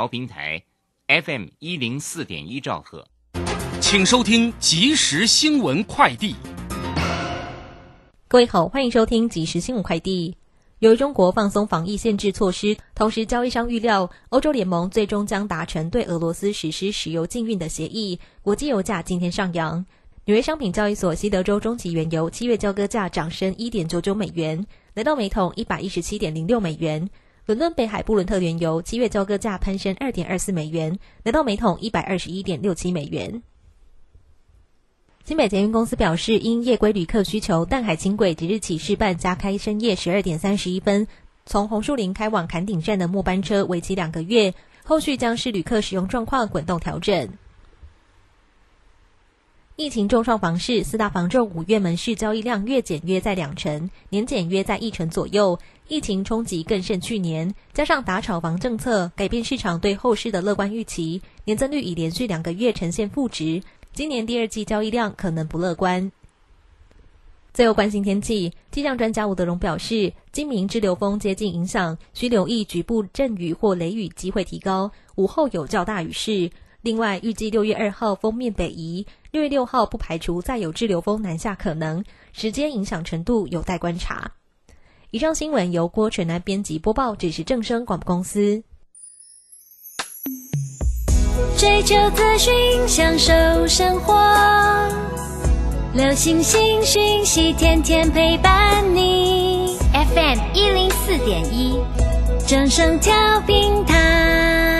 调频台 FM 一零四点一兆赫，请收听即时新闻快递。各位好，欢迎收听即时新闻快递。由于中国放松防疫限制措施，同时交易商预料欧洲联盟最终将达成对俄罗斯实施石油禁运的协议，国际油价今天上扬。纽约商品交易所西德州中级原油七月交割价涨升一点九九美元，来到每桶一百一十七点零六美元。伦敦北海布伦特原油七月交割价攀升二点二四美元，来到每桶一百二十一点六七美元。新北捷运公司表示，因夜归旅客需求，淡海轻轨即日起试办加开深夜十二点三十一分，从红树林开往坎顶站的末班车，为期两个月。后续将视旅客使用状况滚动调整。疫情重创房市，四大房仲五月门市交易量月减约在两成，年减约在一成左右。疫情冲击更甚去年，加上打炒房政策改变市场对后市的乐观预期，年增率已连续两个月呈现负值。今年第二季交易量可能不乐观。最后关心天气，气象专家吴德荣表示，今明之流风接近影响，需留意局部阵雨或雷雨机会提高，午后有较大雨势。另外，预计六月二号封面北移，六月六号不排除再有滞留风南下可能，时间影响程度有待观察。以上新闻由郭纯南编辑播报，这是正声广播公司。追求资讯，享受生活。流星星讯息，天天陪伴你。FM 一零四点一，正声调平台。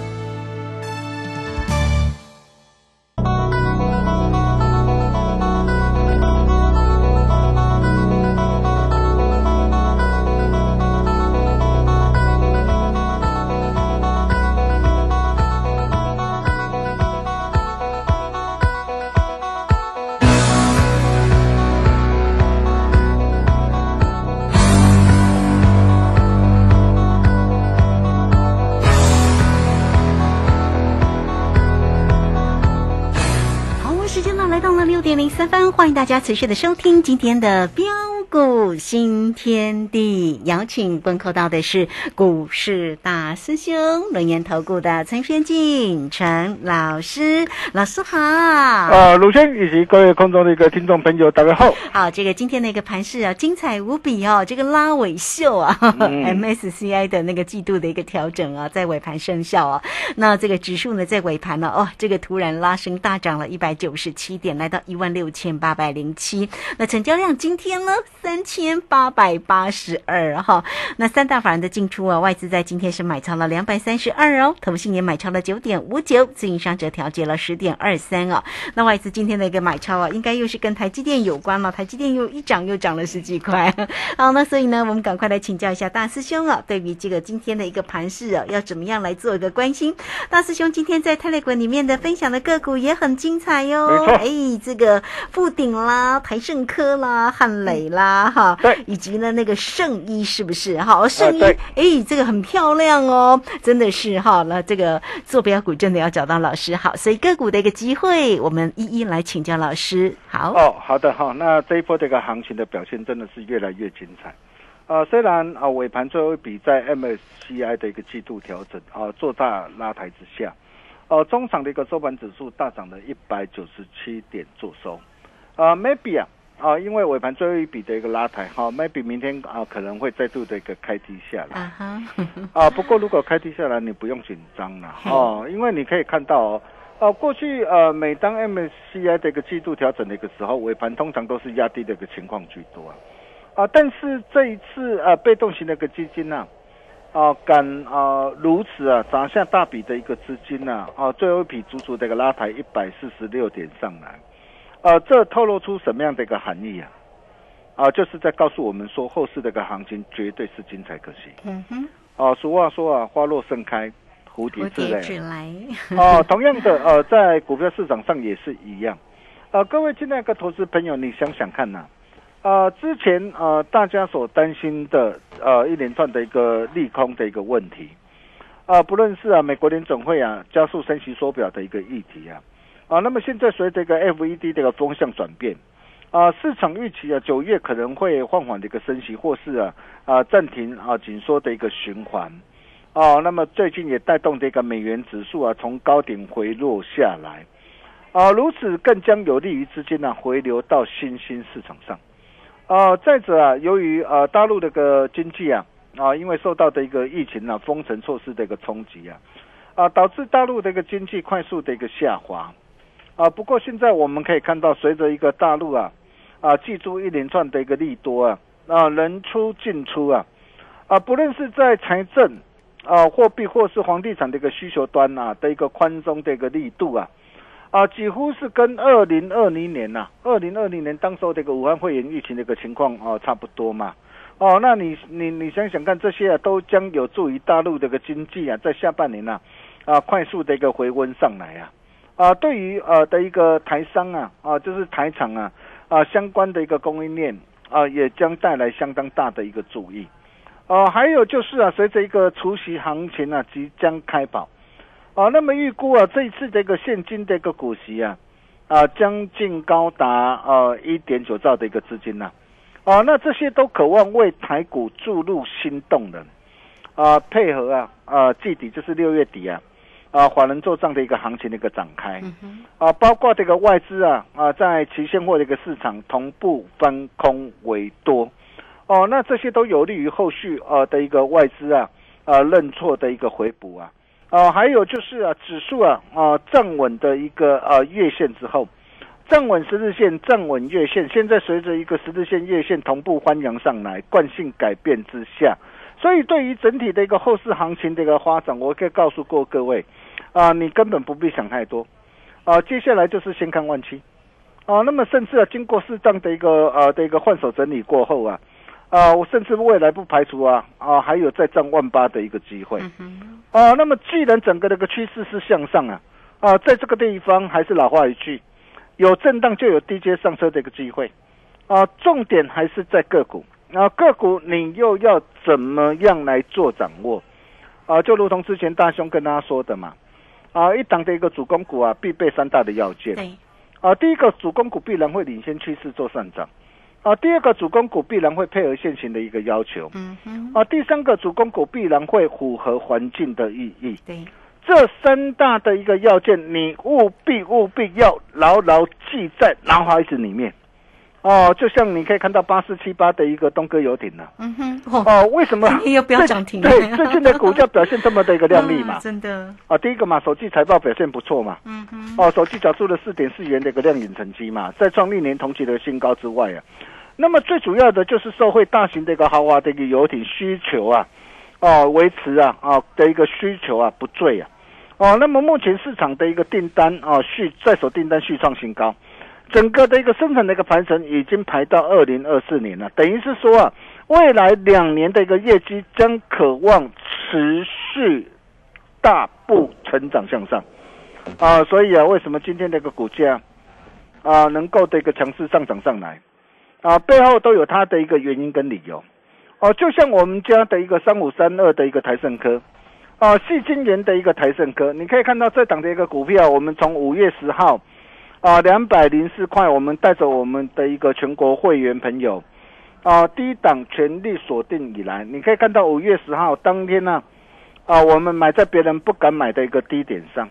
欢迎大家持续的收听今天的标股新天地。邀请问候到的是股市大师兄、龙岩投顾的陈轩进陈老师，老师好。啊，鲁轩以及各位空中的一个听众朋友，大家好。好，这个今天的一个盘势啊，精彩无比哦。这个拉尾秀啊，MSCI 的那个季度的一个调整啊，在尾盘生效啊。那这个指数呢，在尾盘呢，哦，这个突然拉升大涨了一百九十七点，来到一万六。千八百零七，那成交量今天呢三千八百八十二哈，那三大法人的进出啊，外资在今天是买超了两百三十二哦，投信也买超了九点五九，自营商则调节了十点二三哦。那外资今天的一个买超啊，应该又是跟台积电有关了，台积电又一涨又涨了十几块。好，那所以呢，我们赶快来请教一下大师兄啊，对于这个今天的一个盘势啊，要怎么样来做一个关心？大师兄今天在泰勒滚里面的分享的个股也很精彩哟，哎，这个。富鼎啦，台盛科啦，汉磊啦，哈，对，以及呢那个圣衣是不是？好，圣衣，哎，这个很漂亮哦，真的是哈。那这个坐标股真的要找到老师，好，所以个股的一个机会，我们一一来请教老师。好，哦，好的哈。那这一波这个行情的表现真的是越来越精彩呃。虽然啊尾盘最后一笔在 MSCI 的一个季度调整啊做大拉抬之下，呃，中场的一个收盘指数大涨了一百九十七点做收。啊，maybe 啊，啊，因为尾盘最后一笔的一个拉抬，哈，maybe 明天啊可能会再度的一个开低下来啊哈，啊。不过如果开低下来，你不用紧张了哦，因为你可以看到哦，哦，过去呃，每当 MSCI 的一个季度调整的一个时候，尾盘通常都是压低的一个情况居多啊。啊，但是这一次啊，被动型的一个基金呢，啊，敢啊如此啊砸下大笔的一个资金呢，啊，最后一笔足足的一个拉抬一百四十六点上来，呃，这透露出什么样的一个含义啊？啊，就是在告诉我们说，后市的一个行情绝对是精彩可期。嗯哼，啊，俗话说啊，花落盛开，蝴蝶蝴自来。蝶只来，哦，同样的，呃，在股票市场上也是一样。呃，各位亲爱的投资朋友，你想想看呐、呃，之前呃大家所担心的呃一连串的一个利空的一个问题，啊、不论是啊美国联总会啊加速升息缩表的一个议题啊，啊，那么现在随着一个 FED 这个风向转变，啊，市场预期啊九月可能会放缓的一个升息，或是啊啊暂停啊紧缩的一个循环。哦，那么最近也带动这个美元指数啊，从高点回落下来，啊，如此更将有利于资金呢、回流到新兴市场上，啊，再者啊，由于啊大陆这个经济啊啊，因为受到的一个疫情啊封城措施的一个冲击啊，啊，导致大陆的一个经济快速的一个下滑，啊，不过现在我们可以看到，随着一个大陆啊啊记住一连串的一个利多啊啊人出进出啊啊，不论是在财政啊，货币或是房地产的一个需求端啊的一个宽松的一个力度啊，啊，几乎是跟二零二零年呐、二零二零年当时候这个武汉肺炎疫情的一个情况哦、差不多嘛。哦，那你你你想想看，这些啊都将有助于大陆这个经济啊，在下半年呐啊快速的一个回温上来啊啊，对于呃的一个台商啊啊，就是台厂啊啊相关的一个供应链啊，也将带来相当大的一个注意。哦，还有就是啊，随着一个除夕行情啊即将开跑，啊，那么预估啊这一次这个现金的一个股息啊，啊将近高达呃一点九兆的一个资金呐、啊，那这些都渴望为台股注入新动能，啊，配合啊啊季底就是六月底啊，啊法人做账的一个行情的一个展开，啊，包括这个外资啊啊在期现货的一个市场同步翻空为多。哦，那这些都有利于后续呃的一个外资啊啊认错的一个回补啊，啊、还有就是啊指数啊啊、站稳的一个呃月线之后，站稳十日线，站稳月线，现在随着一个十日线、月线同步翻扬上来，惯性改变之下，所以对于整体的一个后市行情的一个发展，我可以告诉过各位啊、你根本不必想太多啊、接下来就是先看万七。啊，那么甚至啊，经过适当的一个呃的一个换手整理过后啊，啊，我甚至未来不排除啊啊还有再涨万八的一个机会。啊，那么既然整个的一个趋势是向上啊，啊，在这个地方还是老话一句，有震荡就有低阶上车的一个机会。啊，重点还是在个股。啊，个股你又要怎么样来做掌握？啊，就如同之前大兄跟大家说的嘛，啊，一档的一个主攻股啊，必备三大的要件。啊，第一个主攻股必然会领先趋势做上涨，啊，第二个主攻股必然会配合现行的一个要求，嗯哼，啊，第三个主攻股必然会符合环境的意义。对，这三大的一个要件，你务必务必要牢牢记在脑海子里面。哦，就像你可以看到八四七八的一个东哥游艇呢、嗯哼，哦，哦，为什么？不要涨停。了对，最近的股价表现这么的一个靓丽嘛。啊？真的，啊，第一个嘛，首季财报表现不错嘛。嗯哼，哦，首季缴出了四点四元的一个亮眼成绩嘛，在创历年同期的新高之外啊，那么最主要的就是受惠大型的一个豪华的一个游艇需求啊，哦维持啊啊的一个需求啊不坠啊，哦，那么目前市场的一个订单啊续在手订单续创新高，整个的一个生产的一个盘程已经排到二零二四年了，等于是说啊，未来两年的一个业绩将渴望持续大步成长向上。啊，所以啊，为什么今天这个股价啊能够的一个强势上涨上来啊，背后都有它的一个原因跟理由。哦，就像我们家的一个三五三二的一个台盛科，啊，细晶元的一个台盛科，你可以看到这档的一个股票，我们从五月十号啊两百零四块，我们带着我们的一个全国会员朋友啊低档全力锁定以来，你可以看到五月十号当天呢啊我们买在别人不敢买的一个低点上。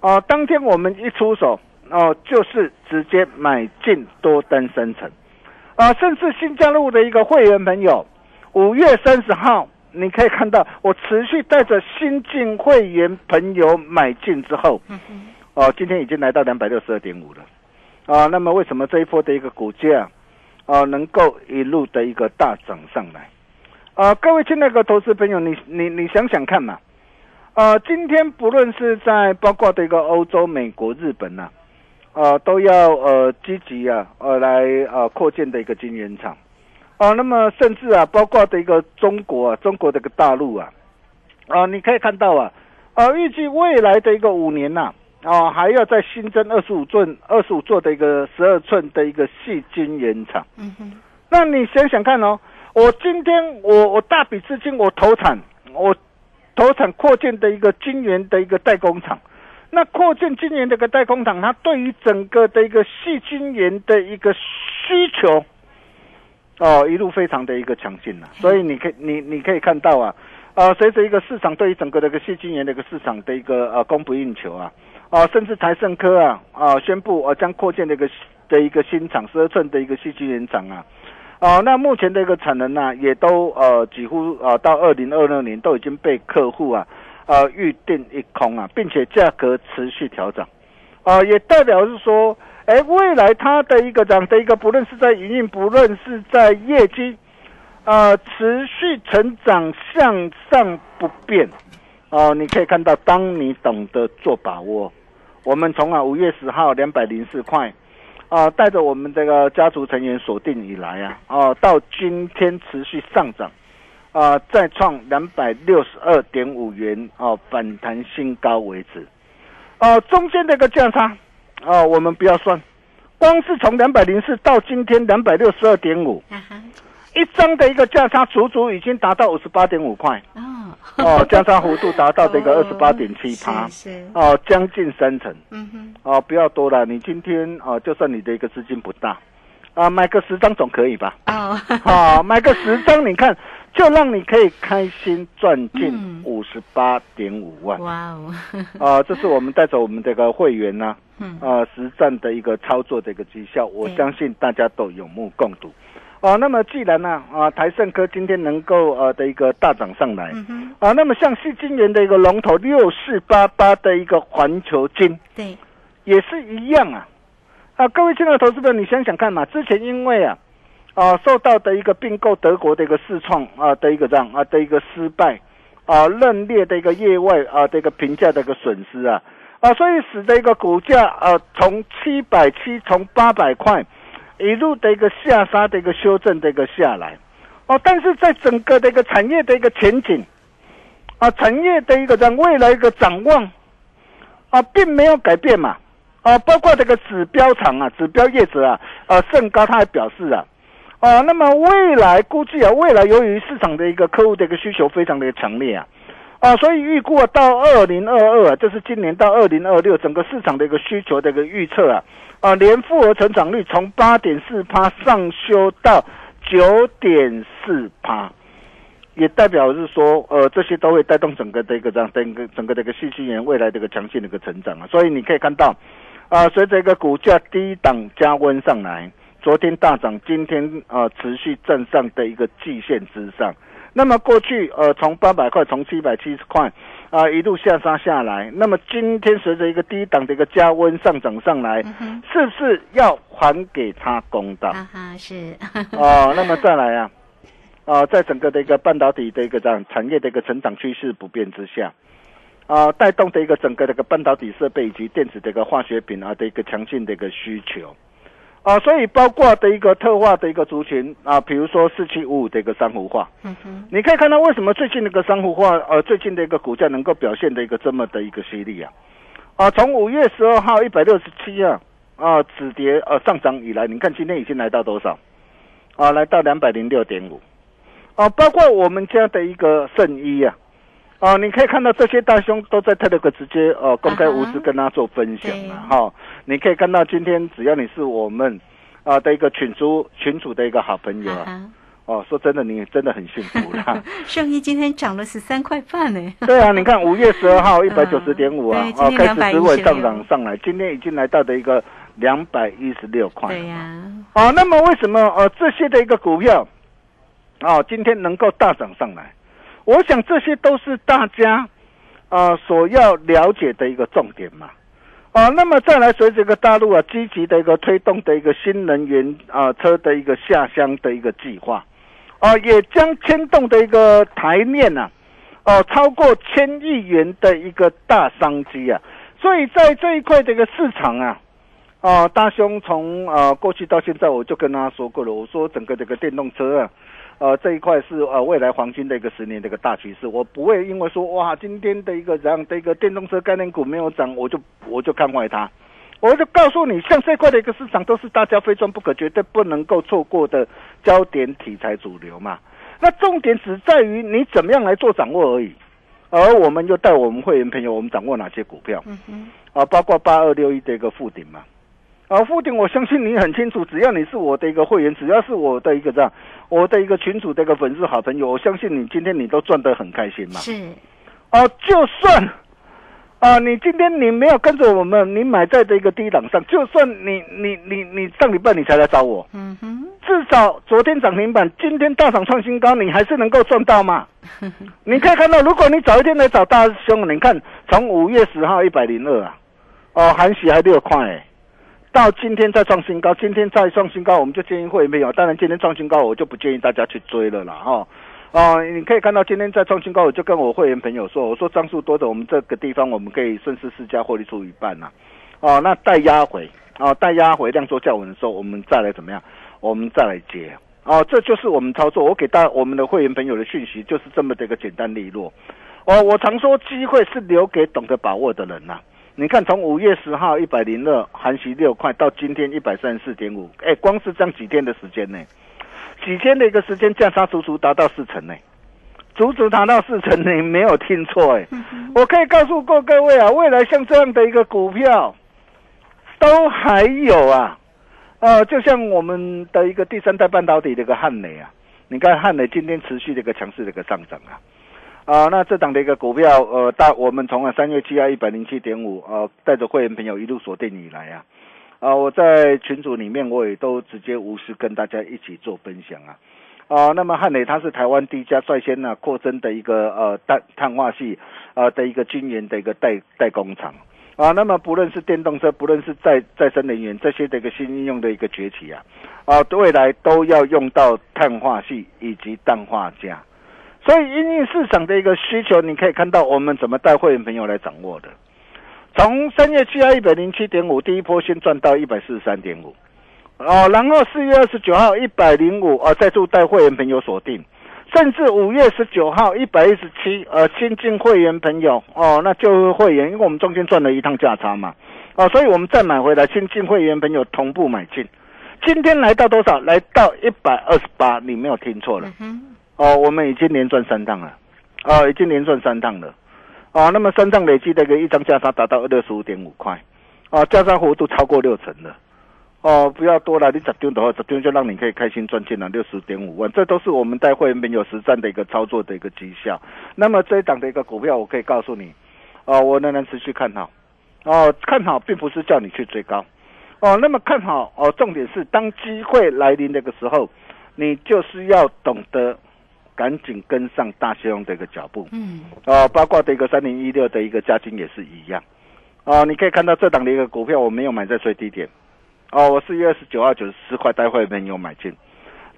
啊、当天我们一出手，哦、就是直接买进多单三成，啊，甚至新加入的一个会员朋友，五月三十号你可以看到，我持续带着新进会员朋友买进之后，哦，今天已经来到两百六十二点五了，啊，那么为什么这一波的一个股价，啊，能够一路的一个大涨上来？啊，各位亲爱的投资朋友，你你你想想看嘛，啊，今天不论是在包括的一个欧洲、美国、日本呐、呃，都要呃积极啊，呃来呃扩建的一个晶圆厂，啊，那么甚至啊，包括的一个中国啊，中国的一个大陆啊，啊，你可以看到啊，啊，预计未来的一个五年呐、啊，还要再新增二十五寸、二十五座的一个十二寸的一个细晶圆厂。嗯哼，那你想想看哦，我今天我我大笔资金我投产，我投产扩建的一个晶圆的一个代工厂。那扩建晶圆的一个代工厂，它对于整个的一个细晶圆的一个需求，哦，一路非常的一个强劲啊。所以你可以你你可以看到啊，呃，随着一个市场对于整个的一个细晶圆的一个市场的一个呃供不应求啊，啊、甚至台盛科啊啊、宣布啊将扩建的一个的一个新厂十二寸的一个细晶圆厂啊。哦，那目前的一个产能呢、也都呃几乎呃到二零二六年都已经被客户啊呃预定一空啊，并且价格持续调整，啊、也代表是说，哎，未来它的一个这样的一个，不论是在营运，不论是在业绩，呃，持续成长向上不变，哦、你可以看到，当你懂得做把握，我们从啊五月十号两百零四块。啊，带着我们这个家族成员锁定以来啊，哦、到今天持续上涨，啊，再创两百六十二点五元哦，反弹新高为止。哦、中间的一个价差，哦、我们不要算，光是从两百零四到今天两百六十二点五，一张的一个价差，足足已经达到五十八点五块哦，哦，价差幅度达到这个二十八点七趴。哦，将近三成。嗯哼，哦，不要多了，你今天哦，就算你的一个资金不大，啊，买个十张总可以吧？哦，啊，买个十张，你看，就让你可以开心赚进嗯。五十八点五万。哇哦，啊，这是我们带着我们这个会员呢、嗯。啊，实战的一个操作的一个绩效，我相信大家都有目共睹。啊，那么既然呢，啊，台盛科今天能够呃的一个大涨上来，嗯，啊，那么像细晶圆的一个龙头六四八八的一个环球金，对，也是一样啊。啊，各位亲爱的投资者，你想想看嘛，之前因为啊，啊受到的一个并购德国的一个试创啊的一个这样啊的一个失败啊认列的一个业外啊的一个评价的一个损失啊啊，所以使得一个股价啊从七百七从八百块一路的一个下杀的一个修正的一个下来哦，但是在整个的一个产业的一个前景啊，产业的一个这样未来一个展望啊，并没有改变嘛。啊，包括这个指标厂啊，指标业者啊，啊，盛高他还表示啊，啊，那么未来估计啊，未来由于市场的一个客户的一个需求非常的强烈啊，啊，所以预估啊，到二零二二，就是今年到二零二六，整个市场的一个需求的一个预测啊，啊，年复合成长率从八点四趴上修到九点四趴。也代表是说，呃，这些都会带动整个的一个这样整个整个的一个信息源未来的一个强劲的一个成长啊，所以你可以看到，啊、随着一个股价低档加温上来，昨天大涨，今天啊、持续站上的一个季线之上。那么过去呃从八百块从七百七十块啊、一路下杀下来，那么今天随着一个低档的一个加温上涨上来，嗯，是不是要还给他公道？啊哈，是，哦，那么再来啊，啊，在整个的一个半导体的一个这样产业的一个成长趋势不变之下，啊，带动的一个整个的一个半导体设备以及电子的一个化学品啊的一个强劲的一个需求，啊，所以包括的一个特化的一个族群啊，比如说四七五五的一个珊瑚化，嗯哼，你可以看到为什么最近那个珊瑚化呃最近的一个股价能够表现的一个这么的一个犀利啊，啊，从五月十二号一百六十七啊啊止跌呃上涨以来，你看今天已经来到多少？啊，来到两百零六点五，啊，包括我们家的一个圣衣啊，啊，你可以看到这些大兄都在特勒克直接呃公开无私跟他做分享对。了哈、你可以看到今天只要你是我们啊的一个群主群主的一个好朋友啊，啊，哦，说真的，你真的很幸福啦。圣衣今天涨了十三块半呢，对啊，你看五月十二号 一百九十点五啊对，今啊，开始止稳216上涨上来，今天已经来到的一个两百一十六块。对呀，啊，那么为什么呃这些的一个股票，啊今天能够大涨上来？我想这些都是大家啊所要了解的一个重点嘛。啊，那么再来随着这个大陆啊积极的一个推动的一个新能源啊车的一个下乡的一个计划，啊，也将牵动的一个台面呐、哦、超过千亿元的一个大商机啊，所以在这一块的一个市场啊，啊，大兄从啊过去到现在，我就跟他说过了，我说整个这个电动车啊。呃，这一块是呃未来黄金的一个十年的一个大趋势，我不会因为说哇今天的一个这样的一个电动车概念股没有涨，我就我就看坏它。我就告诉你，像这块的一个市场都是大家非赚不可，绝对不能够错过的焦点题材主流嘛。那重点只在于你怎么样来做掌握而已。而我们又带我们会员朋友，我们掌握哪些股票？嗯哼，啊，包括八二六一的一个附顶嘛。啊，附顶，我相信你很清楚，只要你是我的一个会员，只要是我的一个这样，我的一个群主的一个粉丝好朋友，我相信你今天你都赚得很开心嘛。是，哦，就算啊，你今天你没有跟着我们，你买在这个低档上，就算你你你你上礼拜你才来找我，嗯哼，至少昨天涨停板，今天大涨创新高，你还是能够赚到嘛？你可以看到，如果你早一天来找大兄，你看从五月十号一百零二啊，哦，韩喜还六块、欸，到今天再创新高，今天再创新高，我们就建议会员朋友，当然今天创新高，我就不建议大家去追了啦，哈、哦，你可以看到今天在创新高，我就跟我会员朋友说，我说张数多的，我们这个地方我们可以顺势试价获利出一半呐、哦，那待压回，哦，待压回量缩较稳的时候，我们再来怎么样？我们再来接，哦，这就是我们操作。我给大我们的会员朋友的讯息就是这么的一个简单利落。哦，我常说机会是留给懂得把握的人呐、你看，从五月十号一百零二，含息六块，到今天一百三十四点五，哎，光是这样几天的时间呢，几天的一个时间价差足足达到四成呢，足足达到四成，你没有听错哎，我可以告诉过各位啊，未来像这样的一个股票，都还有啊，呃，就像我们的一个第三代半导体的一个汉磊啊，你看汉磊今天持续的一个强势的一个上涨啊。啊、那这档的一个股票，呃，大我们从啊三月七号一百零七点五，呃，带着会员朋友一路锁定以来啊，啊、我在群组里面我也都直接无私跟大家一起做分享啊，啊、那么汉磊它是台湾第一家率先呢、扩增的一个呃碳碳化系呃的一个晶圆的一个代代工厂。啊，那么不论是电动车，不论是再再生能源这些的一个新应用的一个崛起啊，啊，未来都要用到碳化系以及氮化镓。所以，因应市场的一个需求，你可以看到我们怎么带会员朋友来掌握的。从三月七号一百零七点五，第一波先赚到一百四十三点五，哦，然后四月二十九号一百零五，啊，再度带会员朋友锁定，甚至五月十九号一百一十七，呃，新进会员朋友，哦，那就是会员，因为我们中间赚了一趟价差嘛，哦，所以我们再买回来，新进会员朋友同步买进，今天来到多少？来到一百二十八，你没有听错了。哦，我们已经连赚三趟了，哦，已经连赚三趟了，哦，那么三趟累计的一个一张价差达到六十五点五块，哦，价差幅度超过六成了，哦，不要多了，你十丢的话，十丢就让你可以开心赚进了六十点五万，这都是我们带会员朋友实战的一个操作的一个绩效。那么这一档的一个股票，我可以告诉你，哦，我仍然持续看好，哦，看好并不是叫你去追高，哦，那么看好哦，重点是当机会来临那个时候，你就是要懂得。赶紧跟上大西洋的一个脚步，嗯，哦，包括的一个三零一六的一个加金也是一样，哦，你可以看到这档的一个股票我没有买在最低点，哦，我四月二十九号九十四块待会没有买进，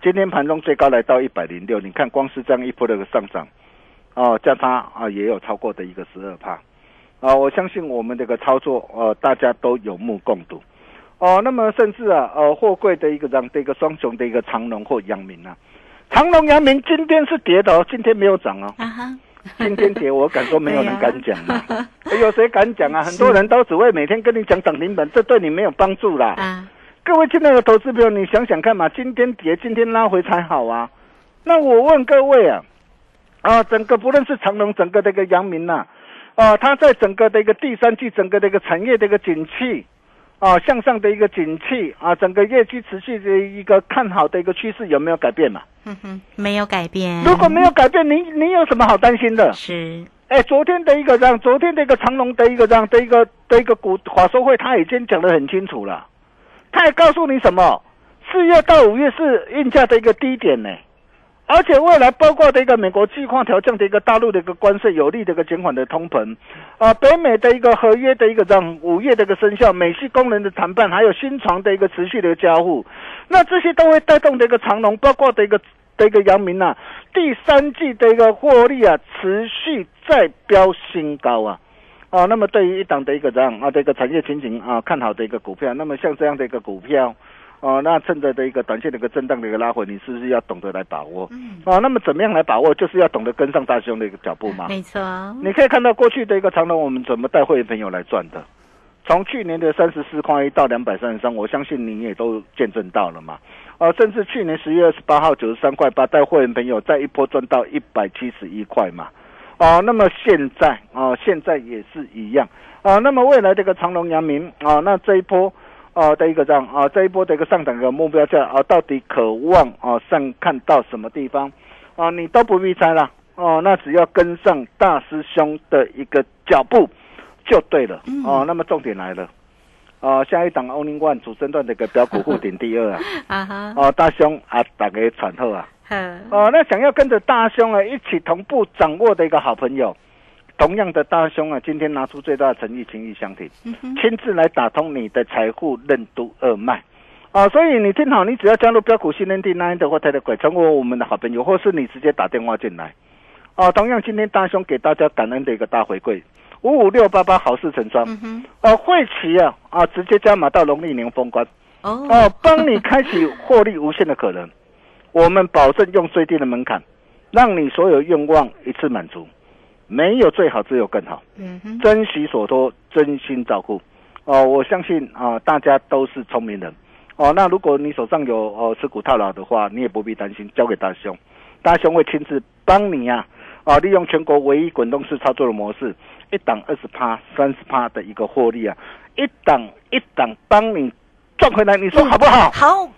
今天盘中最高来到一百零六，你看光是这样一波的一个上涨，哦，价差啊也有超过的一个十二帕，啊，我相信我们这个操作呃大家都有目共睹，哦，那么甚至啊呃货柜的一个这样的一个双雄的一个长隆或阳明啊。长隆、阳明今天是跌的哦，今天没有涨哦。啊哈，今天跌，我敢说没有人敢讲有 谁敢讲啊？很多人都只会每天跟你讲涨停板，这对你没有帮助啦。啊，各位亲爱的投资朋友，你想想看嘛，今天跌，今天拉回才好啊。那我问各位啊，啊，整个不论是长隆，整个的一个阳明呐、啊，它在整个的一个第三季，整个的一个产业的一个景气。啊，向上的一个景气啊，整个业绩持续的一个看好的一个趋势有没有改变嘛？嗯哼，没有改变。如果没有改变，你你有什么好担心的？是，哎，昨天的一个这样，昨天的一个长隆的一个这样的一个的一个股华收会，他已经讲得很清楚了。他也告诉你什么？四月到五月是运价的一个低点呢，而且未来包括的一个美国计划调降的一个大陆的一个关税，有利的一个减缓的通膨，啊，北美的一个合约的一个让五月的一个生效，美系工人的谈判，还有新床的一个持续的交互，那这些都会带动的一个长龙，包括的一个的一个阳明啊，第三季的一个获利啊，持续再飙新高啊。哦，那么对于一档的一个这样啊，这个产业前景啊看好的一个股票，那么像这样的一个股票。哦，那趁着的一个短线的一个震荡的一个拉回，你是不是要懂得来把握？嗯，哦，那么怎么样来把握？就是要懂得跟上大兄的一个脚步嘛。没错，你可以看到过去的一个长龙，我们怎么带会员朋友来赚的？从去年的三十四块一到两百三十三，我相信你也都见证到了嘛。哦，甚至去年十月二十八号九十三块八，带会员朋友再一波赚到一百七十一块嘛。哦，那么现在啊，现在也是一样啊。那么未来这个长隆、阳明啊，那这一波。啊的一个这样啊，这一波的一个上涨的目标价啊，到底渴望啊上看到什么地方啊？你都不必猜了哦，那只要跟上大师兄的一个脚步就对了哦。那么重点来了啊，下一档 Only One 主升段的一个标股护顶第二啊 啊哈哦，大兄啊，打给传后啊，哦，那想要跟着大兄啊一起同步掌握的一个好朋友。同样的大兄啊，今天拿出最大的诚意，情意相挺，亲自来打通你的财富任督二脉。啊！所以你听好，你只要加入标股新天地 nine 的或 t e l 成为我们的好朋友，或是你直接打电话进来。啊！同样，今天大兄给大家感恩的一个大回馈，五五六八八好事成双，哦，汇齐啊啊，直接加码到农历年封关。哦。哦，帮你开启获利无限的可能，我们保证用最低的门槛，让你所有愿望一次满足。没有最好，只有更好。嗯哼，珍惜所托，真心照顾。哦，我相信啊，大家都是聪明人。哦，那如果你手上有哦持股套牢的话，你也不必担心，交给大兄，大兄会亲自帮你啊。啊，利用全国唯一滚动式操作的模式，一档二十趴、三十趴的一个获利啊，一档一档帮你。赚回来，你说好不好？好，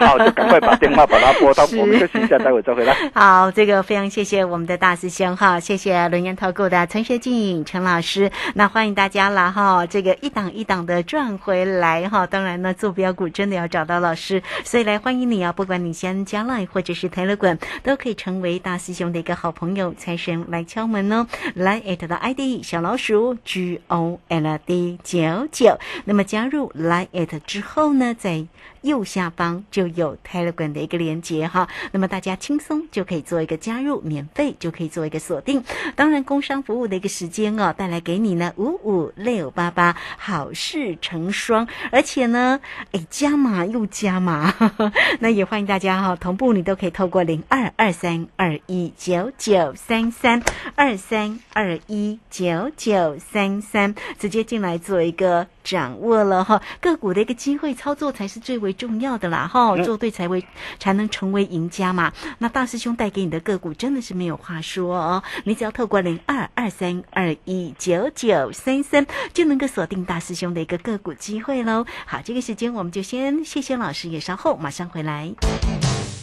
好，就赶快把电话把它拨到，我们休息一下，待会再回来。好，这个非常谢谢我们的大师兄哈，谢谢轮研投顾的陈学静陈老师，那欢迎大家了哈，这个一档一档的赚回来哈，当然呢，坐标股真的要找到老师，所以来欢迎你啊，不管你先加 line 或者是台乐滚，都可以成为大师兄的一个好朋友，财神来敲门哦，来艾特的 ID 小老鼠 G O L D 九九，那么加入来艾特之后。后呢，在右下方就有 Telegram 的一个连接哈，那么大家轻松就可以做一个加入，免费就可以做一个锁定。当然，工商服务的一个时间哦，带来给你呢五五六八八，好事成双，而且呢，哎加码又加码，那也欢迎大家哈，同步你都可以透过零二二三二一九九三三二三二一九九三三直接进来做一个掌握了哈，个股的一个机会。操作才是最为重要的啦，哈，做对才为才能成为赢家嘛。那大师兄带给你的个股真的是没有话说哦，你只要透过零二二三二一九九三三就能够锁定大师兄的一个个股机会喽。好，这个时间我们就先谢谢老师，也稍后马上回来。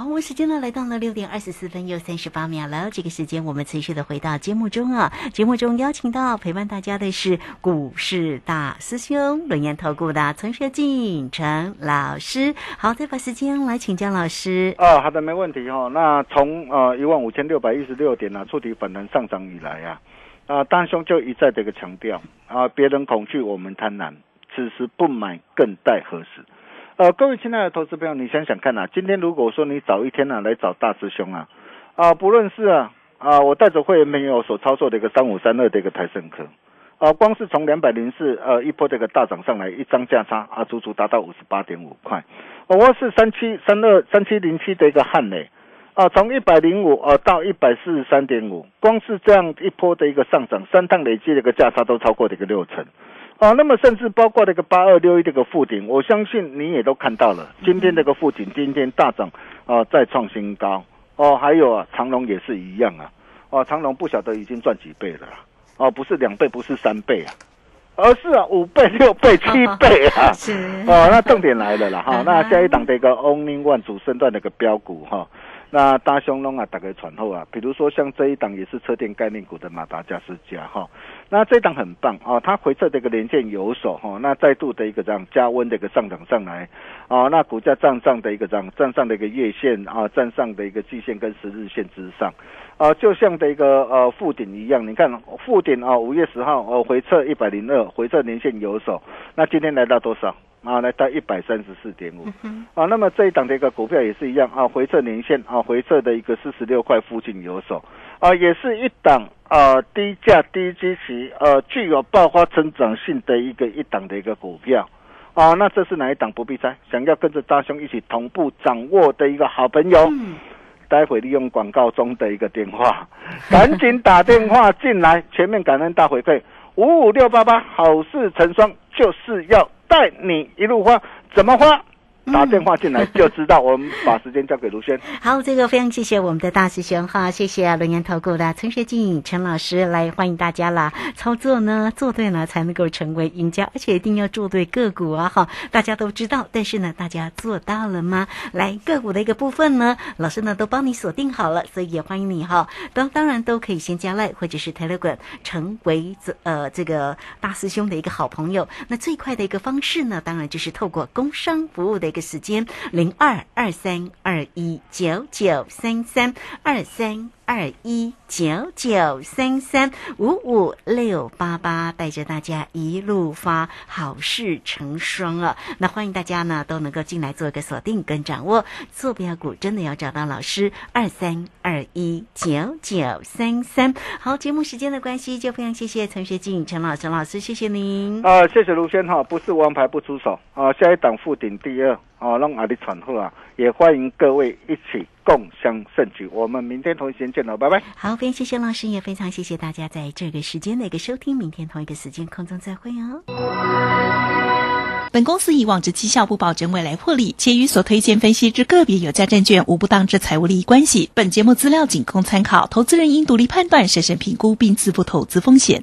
好，我们时间呢来到了六点二十四分又三十八秒了。这个时间我们持续的回到节目中啊，节目中邀请到陪伴大家的是股市大师兄轮研投顾的陈学进陈老师。好，再把时间来请教老师。啊，好的，没问题哈、那从呃一万五千六百一十六点呢、触底反弹上涨以来啊，啊，大兄就一再的一个强调啊，别人恐惧，我们贪婪，此时不买更待何时？呃，各位亲爱的投资朋友，你想想看啊，今天如果说你早一天啊来找大师兄啊，啊，不论是啊啊，我带着会员朋友所操作的一个三五三二的一个台盛科。啊，光是从两百零四呃一波这个大涨上来，一张价差啊，足足达到五十八点五块。哦，我是三七三二三七零七的一个汉磊，啊，从一百零五呃到一百四十三点五，光是这样一波的一个上涨，三趟累计的一个价差都超过了一个六成。啊，那么甚至包括那个八二六一这个附顶，我相信你也都看到了，今天这个附顶今天大涨啊，再创新高。哦，还有啊，长隆也是一样啊，哦，长隆不晓得已经赚几倍了啦。哦，不是两倍，不是三倍啊，而是啊五倍、六倍、七倍啊。是哦，那重点来了啦哈 嗯。那下一档的一个 Only One 主升段的一个标股哈，那大雄龙啊，大概传后啊，比如说像这一档也是车电概念股的马达加斯加哈，那这一档很棒啊，它回撤的一个连线有手哈，那再度的一个这样加温的一个上涨上来啊，那股价站上的一个这样站上的一个月线啊，站上的一个季线跟十日线之上。啊，就像的一个呃附顶一样，你看附顶啊，五月十号哦回撤一百零二，回撤年线有手，那今天来到多少？啊，来到一百三十四点五。啊，那么这一档的一个股票也是一样啊，回撤年线啊，回撤的一个四十六块附近有手，啊，也是一档呃低价低基期呃具有爆发成长性的一个一档的一个股票。啊，那这是哪一档不必猜？想要跟着大兄一起同步掌握的一个好朋友。待会利用广告中的一个电话，赶紧打电话进来。前面感恩大回馈五五六八八，好事成双，就是要带你一路花，怎么花？打电话进来就知道。我们把时间交给卢轩。好，这个非常谢谢我们的大师兄哈，谢谢啊轮研投顾的陈学进陈老师来欢迎大家啦。操作呢，做对了才能够成为赢家，而且一定要做对个股啊哈。大家都知道，但是呢，大家做到了吗？来个股的一个部分呢，老师呢都帮你锁定好了，所以也欢迎你哈。当当然都可以先加赖或者是 Telegram 成为这呃这个大师兄的一个好朋友。那最快的一个方式呢，当然就是透过工商服务的一个时间零二二三二一九九三三二三。二一九九三三五五六八八，带着大家一路发，好事成双啊！那欢迎大家呢都能够进来做一个锁定跟掌握，坐标股真的要找到老师二三二一九九三三。好，节目时间的关系，就非常谢谢陈学静陈老陈老师，谢谢您。啊、谢谢卢轩哈，不是王牌不出手啊、下一档复顶第二啊，让阿里传呼啊，也欢迎各位一起共襄盛举。我们明天同一时间见喽，拜拜。好，非常谢谢老师，也非常谢谢大家在这个时间的一个收听，明天同一个时间空中再会哦。本公司以往之绩效不保证未来获利，且与所推荐分析之个别有价证券无不当之财务利益关系。本节目资料仅供参考，投资人应独立判断、审慎评估并自负投资风险。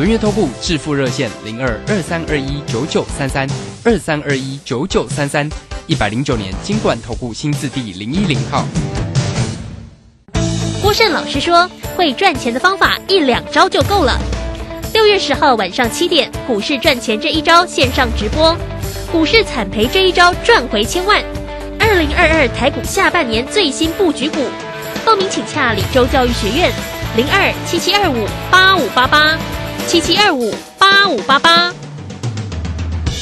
轮月投顾致富热线零二二三二一九九三三二三二一九九三三，一百零九年金管投顾新字第零一零号。郭胜老师说，会赚钱的方法一两招就够了。六月十号晚上七点，股市赚钱这一招线上直播，股市惨赔这一招赚回千万。二零二二台股下半年最新布局股，报名请洽李州教育学院零二七七二五八五八八七七二五八五八八。